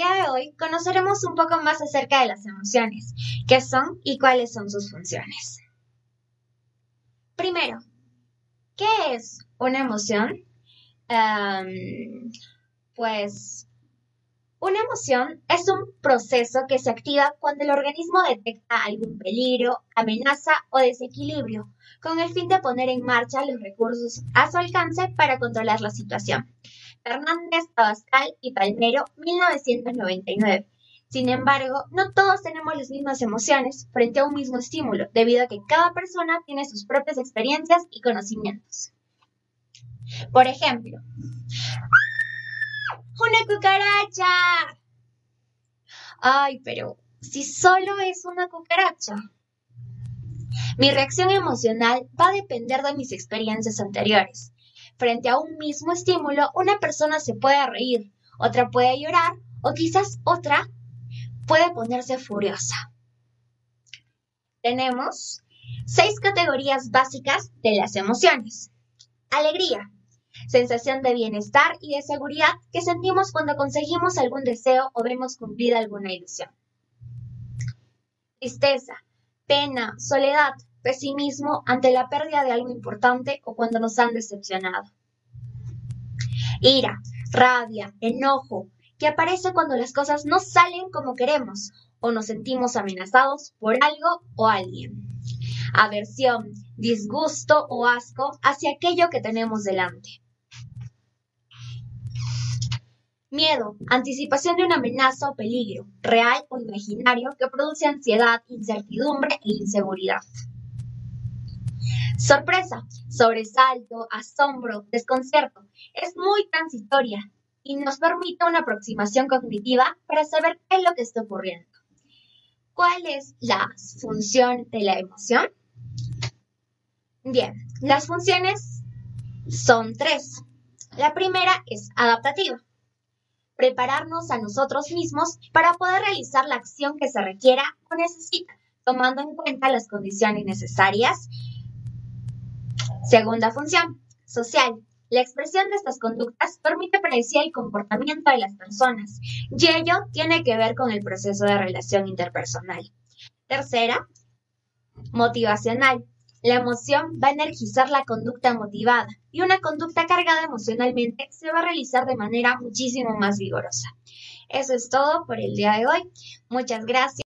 día de hoy conoceremos un poco más acerca de las emociones, qué son y cuáles son sus funciones. Primero, ¿qué es una emoción? pues una emoción es un proceso que se activa cuando el organismo detecta algún peligro, amenaza o desequilibrio, con el fin de poner en marcha los recursos a su alcance para controlar la situación. Fernández, Abascal y Palmero, 1999. Sin embargo, no todos tenemos las mismas emociones frente a un mismo estímulo, debido a que cada persona tiene sus propias experiencias y conocimientos. Por ejemplo, ¡Una cucaracha! Ay, pero si solo es una cucaracha. Mi reacción emocional va a depender de mis experiencias anteriores. Frente a un mismo estímulo, una persona se puede reír, otra puede llorar o quizás otra puede ponerse furiosa. Tenemos seis categorías básicas de las emociones. Alegría, sensación de bienestar y de seguridad que sentimos cuando conseguimos algún deseo o vemos cumplida alguna ilusión. Tristeza, pena, soledad, pesimismo ante la pérdida de algo importante o cuando nos han decepcionado. Ira, rabia, enojo, que aparece cuando las cosas no salen como queremos o nos sentimos amenazados por algo o alguien. Aversión, disgusto o asco hacia aquello que tenemos delante. Miedo, anticipación de una amenaza o peligro, real o imaginario, que produce ansiedad, incertidumbre e inseguridad. Sorpresa, sobresalto, asombro, desconcierto. Es muy transitoria y nos permite una aproximación cognitiva para saber qué es lo que está ocurriendo. ¿Cuál es la función de la emoción? Bien, las funciones son tres. La primera es adaptativa. Prepararnos a nosotros mismos para poder realizar la acción que se requiera o necesita, tomando en cuenta las condiciones necesarias Segunda función, social. La expresión de estas conductas permite predecir el comportamiento de las personas y ello tiene que ver con el proceso de relación interpersonal. Tercera, motivacional. La emoción va a energizar la conducta motivada y una conducta cargada emocionalmente se va a realizar de manera muchísimo más vigorosa. Eso es todo por el día de hoy. Muchas gracias.